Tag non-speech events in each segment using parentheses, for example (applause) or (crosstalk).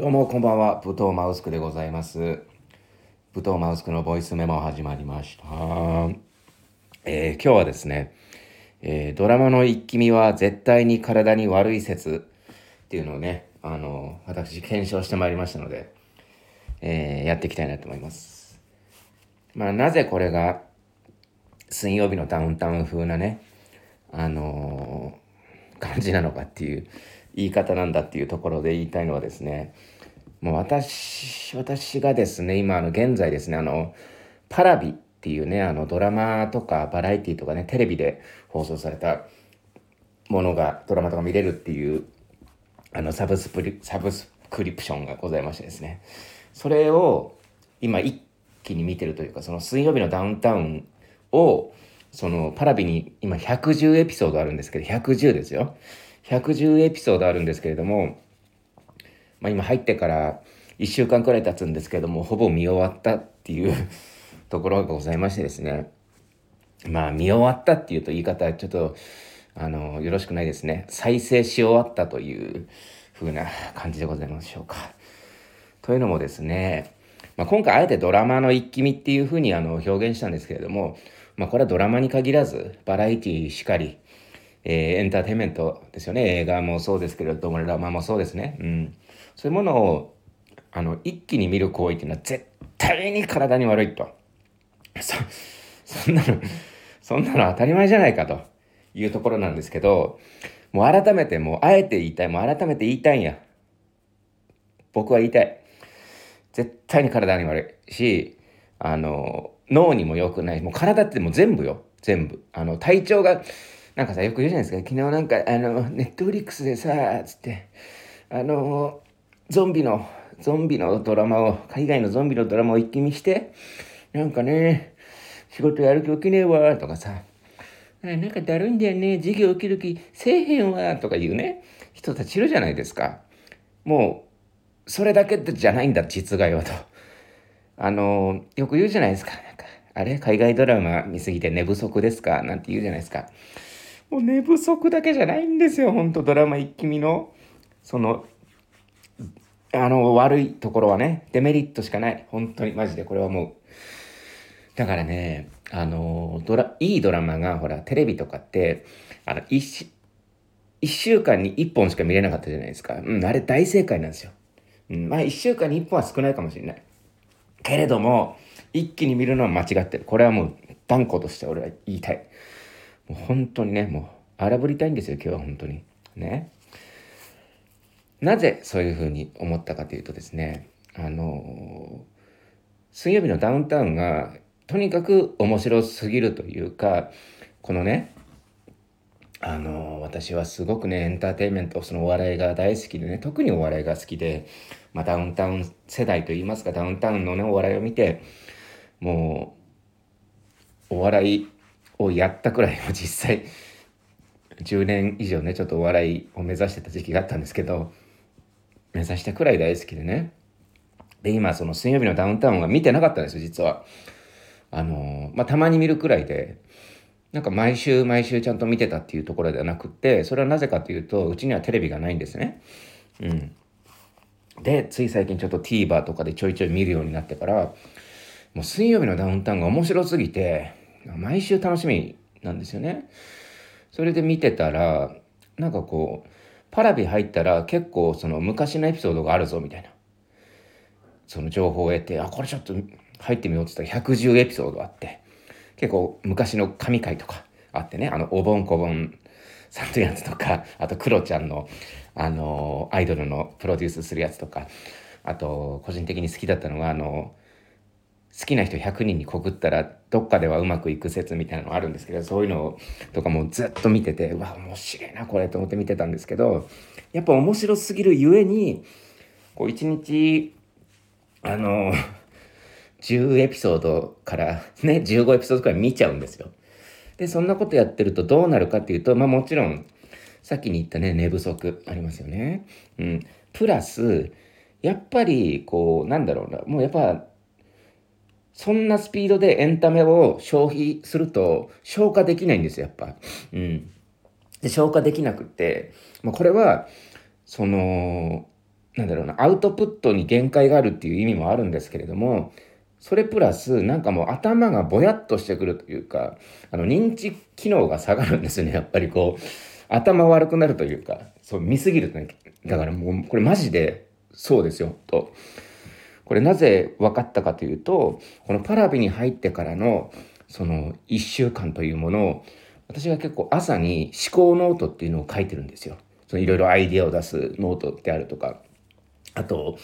どうもこんばんは、武藤マウスクでございます。武藤マウスクのボイスメモ始まりました。えー今日はですね、えードラマの一気見は絶対に体に悪い説っていうのをね、あの、私検証してまいりましたので、えーやっていきたいなと思います。まあ、なぜこれが水曜日のダウンタウン風なね、あのー感じなのかっていう言い方なんだっていうところで言いたいのはですねもう私私がですね今あの現在ですねあのパラビっていうねあのドラマとかバラエティとかねテレビで放送されたものがドラマとか見れるっていうあのサブスプリサブスクリプションがございましてですね。それを今一気に見てるというかその水曜日のダウンタウンをそのパラビに今110エピソードあるんですけど110ですよ。110エピソードあるんですけれども、まあ、今入ってから1週間くらい経つんですけれどもほぼ見終わったっていう (laughs) ところがございましてですねまあ見終わったっていうと言い方ちょっとあのよろしくないですね再生し終わったという風な感じでございますでしょうか。というのもですね、まあ、今回あえてドラマの一気見っていう風にあの表現したんですけれども、まあ、これはドラマに限らずバラエティーしかり、えーエンターテインメントですよね。映画もそうですけれどもドラマもそうですね、うん、そういうものをあの一気に見る行為っていうのは絶対に体に悪いと。そそんなのそんなの当たり前じゃないかと。いうところなんですけどもう改めてもうあえて言いたい。もう改めて言いたいんや。僕は言いたい。絶対に体に悪いしあの脳にも良くないもう体ってもう全部よ。全部。あの体調がなんかさよく言うじゃないですか。昨日なんかあのネットフリックスでさつってあのゾンビのゾンビのドラマを海外のゾンビのドラマを一気見してなんかね仕事やる気起きねえわとかさ。なんかだるいんだよね。授業起きる気せえへんわとか言うね。人たちいるじゃないですか。もうそれだけじゃないんだ実害はと。あのよく言うじゃないですか。なんかあれ海外ドラマ見すぎて寝不足ですか？なんて言うじゃないですか。もう寝不足だけじゃないんですよ本当ドラマ一気見のそのあの悪いところはねデメリットしかない本当にマジでこれはもうだからねあのドラいいドラマがほらテレビとかってあの一一週間に一本しか見れなかったじゃないですか。うん、あれ大正解なんですよ。うん、まあ一週間に一本は少ないかもしれない。けれども、一気に見るのは間違ってる。これはもう断固として俺は言いたい。もう本当にね、もう荒ぶりたいんですよ、今日は本当に。ね。なぜそういうふうに思ったかというとですね、あの水曜日のダウンタウンがとにかく面白すぎるというか、このね、あの私はすごくねエンターテインメントそのお笑いが大好きでね特にお笑いが好きで、まあ、ダウンタウン世代といいますかダウンタウンのねお笑いを見てもうお笑いをやったくらいも実際10年以上ねちょっとお笑いを目指してた時期があったんですけど目指したくらい大好きでね。で今その水曜日のダウンタウンは見てなかったんですよ実は。あのまあたまに見るくらいでなんか毎週毎週ちゃんと見てたっていうところではなくってそれはなぜかというとうちにはテレビがないんですね。うん、でつい最近ちょっと TVer とかでちょいちょい見るようになってからもう水曜日のダウンタウンが面白すぎて毎週楽しみなんですよね。それで見てたらなんかこうパラビ入ったら結構その昔のエピソードがあるぞみたいなその情報を得てあこれちょっと入ってみようって言ったら110エピソードあって。結構昔の神回とかあってねあのおぼんこぼんさんというやつとかあとクロちゃんのあのアイドルのプロデュースするやつとかあと個人的に好きだったのがあの好きな人100人に告ったらどっかではうまくいく説みたいなのあるんですけどそういうのとかもずっと見ててうわ面白いなこれと思って見てたんですけどやっぱ面白すぎるゆえにこう一日あの (laughs) 10エピソードからね15エピソードくらい見ちゃうんですよ。でそんなことやってるとどうなるかっていうとまあもちろんさっきに言ったね寝不足ありますよね。うん、プラスやっぱりこうなんだろうなもうやっぱそんなスピードでエンタメを消費すると消化できないんですよやっぱ。うん、で消化できなくって、まあ、これはそのなんだろうなアウトプットに限界があるっていう意味もあるんですけれどもそれプラスなんかもう頭がぼやっとしてくるというかあの認知機能が下がるんですよねやっぱりこう頭悪くなるというかそう見すぎるとねだからもうこれマジでそうですよと。これなぜ分かったかというとこのパラビに入ってからのその1週間というものを私が結構朝に思考ノートっていうのを書いてるんですよ。そのいろいろアイディアを出すノートであるとかあと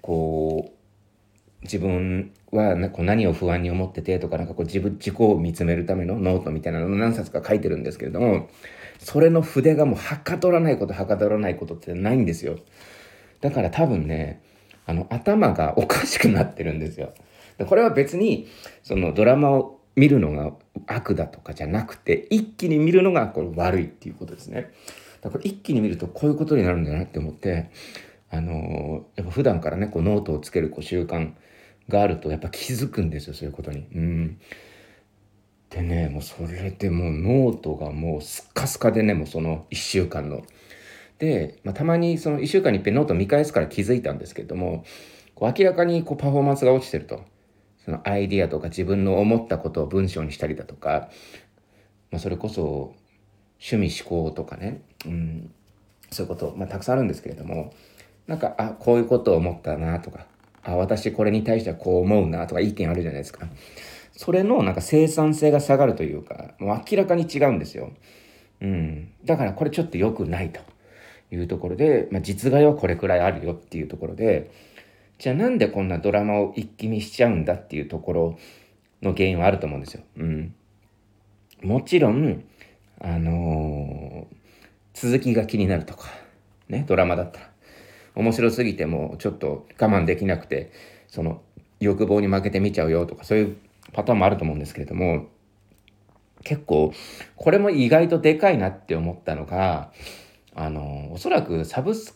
こう自分は何を不安に思っててとかなんかこう自分自己を見つめるためのノートみたいなのを何冊か書いてるんですけれどもそれの筆がもうはかどらないことはかどらないことってないんですよ。だから多分ねあの頭がおかしくなってるんですよ。これは別にそのドラマを見るのが悪だとかじゃなくて一気に見るのがこれ悪いっていうことですね。だから一気に見るとこういうことになるんだなって思ってあのやっぱ普段からねこうノートをつけるこう習慣があるとやっぱ気づくんですよそういうことに。うんでねもうそれでもうノートがもうスッカスカでねもうその1週間の。で、まあ、たまにその1週間にいっぺんノート見返すから気づいたんですけれどもこう明らかにこうパフォーマンスが落ちてるとそのアイディアとか自分の思ったことを文章にしたりだとか、まあ、それこそ趣味嗜好とかね、うん、そういうこと、まあ、たくさんあるんですけれどもなんかあこういうことを思ったなとかあ私これに対してはこう思うなとか意見あるじゃないですか。それのなんか生産性が下がるというか、もう明らかに違うんですよ。うん。だからこれちょっと良くないというところで、まあ、実害はこれくらいあるよっていうところで、じゃあなんでこんなドラマを一気見しちゃうんだっていうところの原因はあると思うんですよ。うん。もちろん、あのー、続きが気になるとか、ね、ドラマだったら。面白すぎてもちょっと我慢できなくて、その欲望に負けて見ちゃうよとか、そういうパターンもあると思うんですけれども、結構、これも意外とでかいなって思ったのが、あの、おそらくサブス、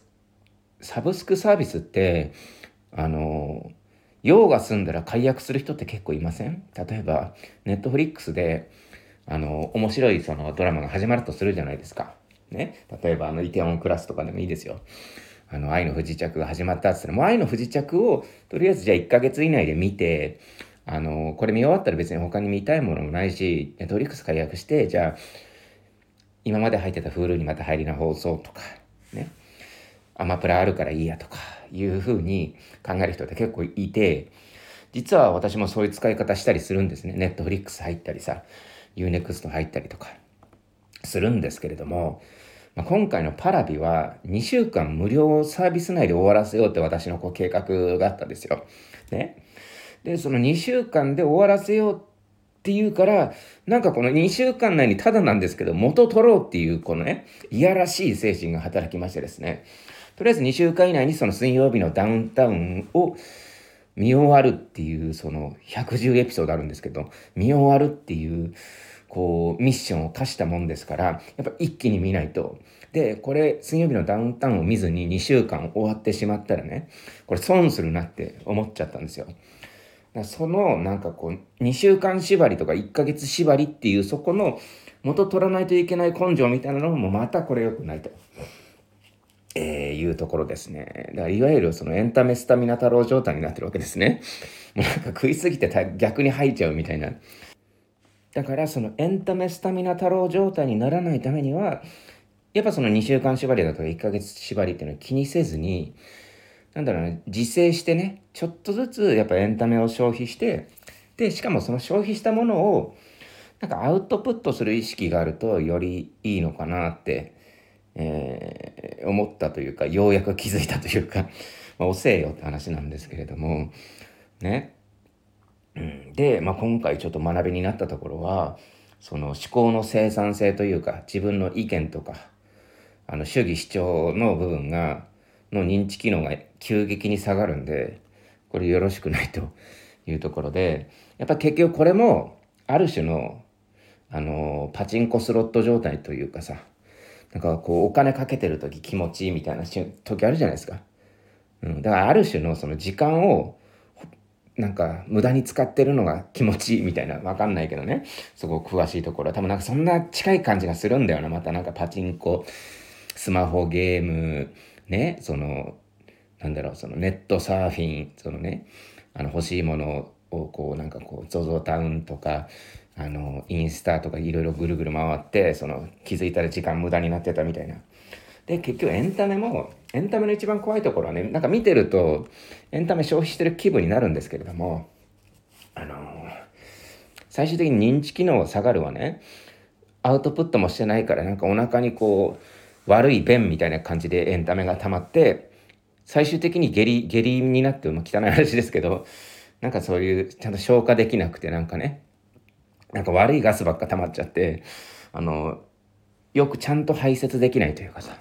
サブスクサービスって、あの、用が済んだら解約する人って結構いません？例えば、ネットフリックスで、あの、面白いそのドラマが始まるとするじゃないですか。ね？例えば、あの、イテオンクラスとかでもいいですよ。あの、愛の不時着が始まったっつったら、もう愛の不時着を、とりあえずじゃあ1ヶ月以内で見て、あの、これ見終わったら別に他に見たいものもないし、ネットフリックス解約して、じゃあ、今まで入ってた Hulu にまた入りな放送とか、ね。アマプラあるからいいやとか、いうふうに考える人って結構いて、実は私もそういう使い方したりするんですね。ネットフリックス入ったりさ、Unext 入ったりとか、するんですけれども、まあ、今回のパラビは2週間無料サービス内で終わらせようって私のこう計画があったんですよ。ね。で、その2週間で終わらせようってっていうから、なんかこの2週間内にただなんですけど、元取ろうっていうこのね、いやらしい精神が働きましてですね、とりあえず2週間以内にその水曜日のダウンタウンを見終わるっていう、その110エピソードあるんですけど、見終わるっていう、こう、ミッションを課したもんですから、やっぱ一気に見ないと。で、これ、水曜日のダウンタウンを見ずに2週間終わってしまったらね、これ損するなって思っちゃったんですよ。そのなんかこう2週間縛りとか1ヶ月縛りっていうそこの元取らないといけない根性みたいなのもまたこれ良くないと。えー、いうところですね。だからいわゆるそのエンタメスタミナ太郎状態になってるわけですね。(laughs) もうなんか食いすぎて逆に吐いちゃうみたいな。だからそのエンタメスタミナ太郎状態にならないためには、やっぱその2週間縛りだとか1ヶ月縛りっていうのを気にせずに、なんだろうね、自制してね、ちょっとずつやっぱエンタメを消費して、で、しかもその消費したものを、なんかアウトプットする意識があるとよりいいのかなって、えー、思ったというか、ようやく気づいたというか、(laughs) まあ、遅えよって話なんですけれども、ね。うん、で、まあ、今回ちょっと学びになったところは、その思考の生産性というか、自分の意見とか、あの主義主張の部分が、の認知機能が急激に下がるんで、これよろしくないと (laughs) いうところで、やっぱ結局これも、ある種の、あの、パチンコスロット状態というかさ、なんかこうお金かけてる時気持ちいいみたいな時あるじゃないですか。うん、だからある種のその時間をなんか無駄に使ってるのが (laughs) 気持ちいいみたいな、わかんないけどね。すごく詳しいところは多分なんかそんな近い感じがするんだよな。またなんかパチンコ、スマホゲーム、ね、その、なんだろうそのネットサーフィンそのねあの欲しいものをこうなんかこう ZOZO タウンとかあのインスタとかいろいろぐるぐる回ってその気づいたら時間無駄になってたみたいな。で結局エンタメもエンタメの一番怖いところはねなんか見てるとエンタメ消費してる気分になるんですけれどもあの最終的に認知機能下がるはねアウトプットもしてないからなんかお腹にこう悪い便みたいな感じでエンタメが溜まって最終的に下痢下痢になって、まあ、汚い話ですけどなんかそういうちゃんと消化できなくてなんかねなんか悪いガスばっか溜まっちゃってあのよくちゃんと排泄できないというかさ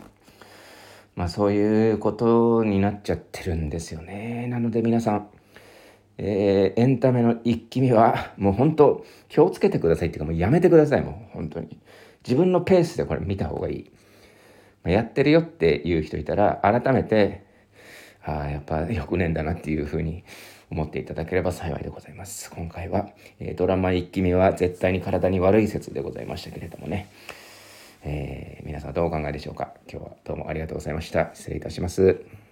まあそういうことになっちゃってるんですよね。なので皆さんえー、エンタメの一気見はもう本当気をつけてくださいっていうかもうやめてくださいもう本当に。自分のペースでこれ見た方がいい、やってるよっていう人いたら改めてああやっぱ翌年だなっていうふうに思っていただければ幸いでございます。今回は、え、ドラマ一気見は絶対に体に悪い説でございましたけれどもね。えー、皆さんどうお考えでしょうか？今日はどうもありがとうございました。失礼いたします。